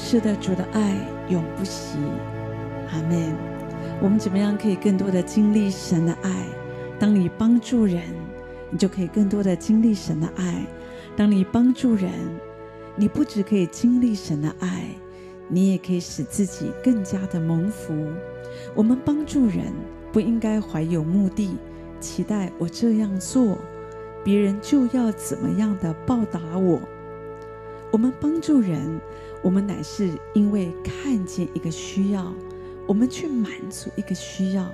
是的，主的爱永不息。阿门。我们怎么样可以更多的经历神的爱？当你帮助人，你就可以更多的经历神的爱。当你帮助人，你不只可以经历神的爱，你也可以使自己更加的蒙福。我们帮助人不应该怀有目的，期待我这样做，别人就要怎么样的报答我。我们帮助人，我们乃是因为看见一个需要，我们去满足一个需要。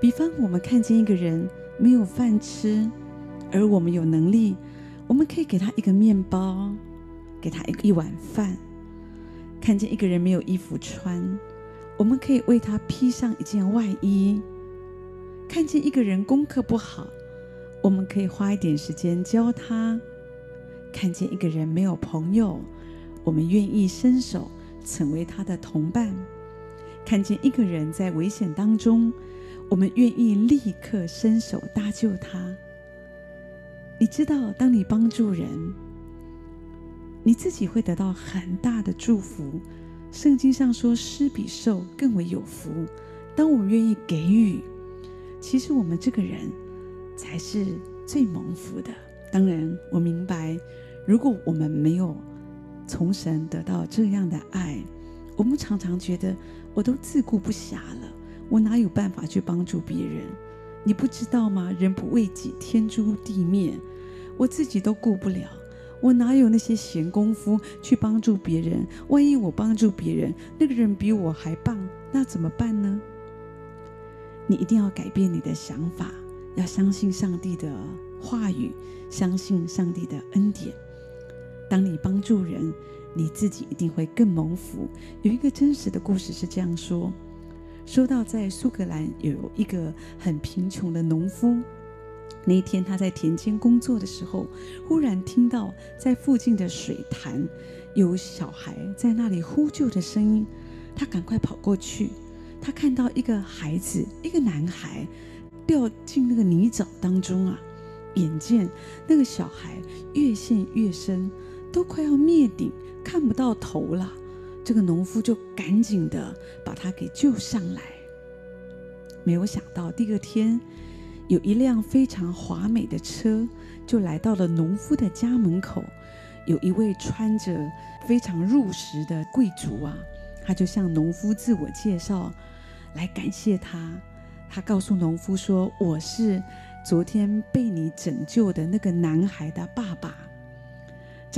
比方，我们看见一个人没有饭吃，而我们有能力，我们可以给他一个面包，给他一一碗饭。看见一个人没有衣服穿，我们可以为他披上一件外衣。看见一个人功课不好，我们可以花一点时间教他。看见一个人没有朋友，我们愿意伸手成为他的同伴；看见一个人在危险当中，我们愿意立刻伸手搭救他。你知道，当你帮助人，你自己会得到很大的祝福。圣经上说：“施比受更为有福。”当我们愿意给予，其实我们这个人才是最蒙福的。当然，我明白，如果我们没有从神得到这样的爱，我们常常觉得我都自顾不暇了，我哪有办法去帮助别人？你不知道吗？人不为己，天诛地灭。我自己都顾不了，我哪有那些闲工夫去帮助别人？万一我帮助别人，那个人比我还棒，那怎么办呢？你一定要改变你的想法，要相信上帝的话语。相信上帝的恩典。当你帮助人，你自己一定会更蒙福。有一个真实的故事是这样说：说到在苏格兰有一个很贫穷的农夫，那一天他在田间工作的时候，忽然听到在附近的水潭有小孩在那里呼救的声音，他赶快跑过去，他看到一个孩子，一个男孩掉进那个泥沼当中啊。眼见那个小孩越陷越深，都快要灭顶，看不到头了。这个农夫就赶紧的把他给救上来。没有想到第二天，有一辆非常华美的车就来到了农夫的家门口。有一位穿着非常入时的贵族啊，他就向农夫自我介绍，来感谢他。他告诉农夫说：“我是。”昨天被你拯救的那个男孩的爸爸，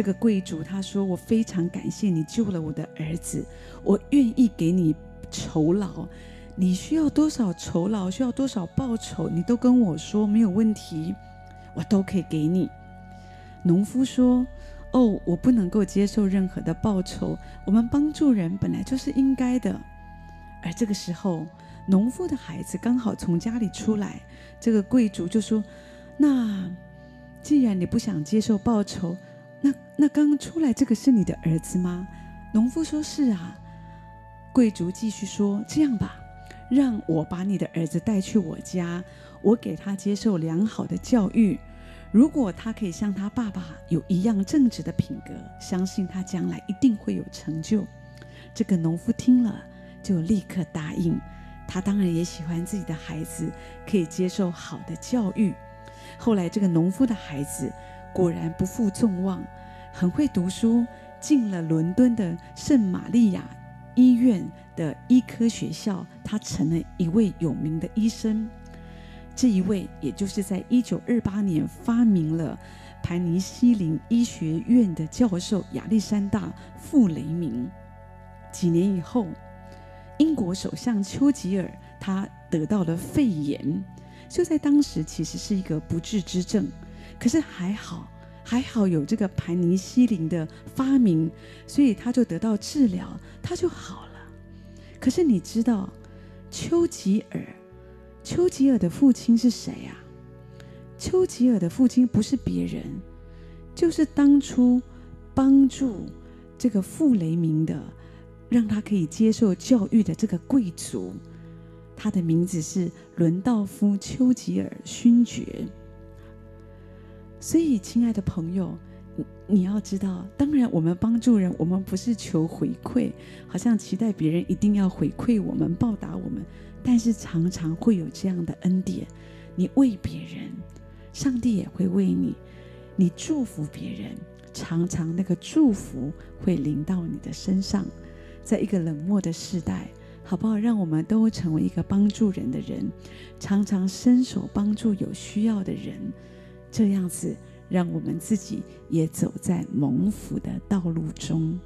这个贵族他说：“我非常感谢你救了我的儿子，我愿意给你酬劳。你需要多少酬劳？需要多少报酬？你都跟我说，没有问题，我都可以给你。”农夫说：“哦，我不能够接受任何的报酬。我们帮助人本来就是应该的。”而这个时候，农夫的孩子刚好从家里出来。这个贵族就说：“那既然你不想接受报酬，那刚出来这个是你的儿子吗？”农夫说：“是啊。”贵族继续说：“这样吧，让我把你的儿子带去我家，我给他接受良好的教育。如果他可以像他爸爸有一样正直的品格，相信他将来一定会有成就。”这个农夫听了，就立刻答应。他当然也喜欢自己的孩子可以接受好的教育。后来，这个农夫的孩子果然不负众望，很会读书，进了伦敦的圣玛利亚医院的医科学校，他成了一位有名的医生。这一位，也就是在一九二八年发明了盘尼西林医学院的教授亚历山大·傅雷明。几年以后。英国首相丘吉尔，他得到了肺炎，就在当时其实是一个不治之症，可是还好，还好有这个盘尼西林的发明，所以他就得到治疗，他就好了。可是你知道，丘吉尔，丘吉尔的父亲是谁呀？丘吉尔的父亲不是别人，就是当初帮助这个傅雷明的。让他可以接受教育的这个贵族，他的名字是伦道夫·丘吉尔勋爵。所以，亲爱的朋友，你你要知道，当然我们帮助人，我们不是求回馈，好像期待别人一定要回馈我们、报答我们，但是常常会有这样的恩典，你为别人，上帝也会为你，你祝福别人，常常那个祝福会临到你的身上，在一个冷漠的时代。好不好？让我们都成为一个帮助人的人，常常伸手帮助有需要的人，这样子让我们自己也走在蒙福的道路中。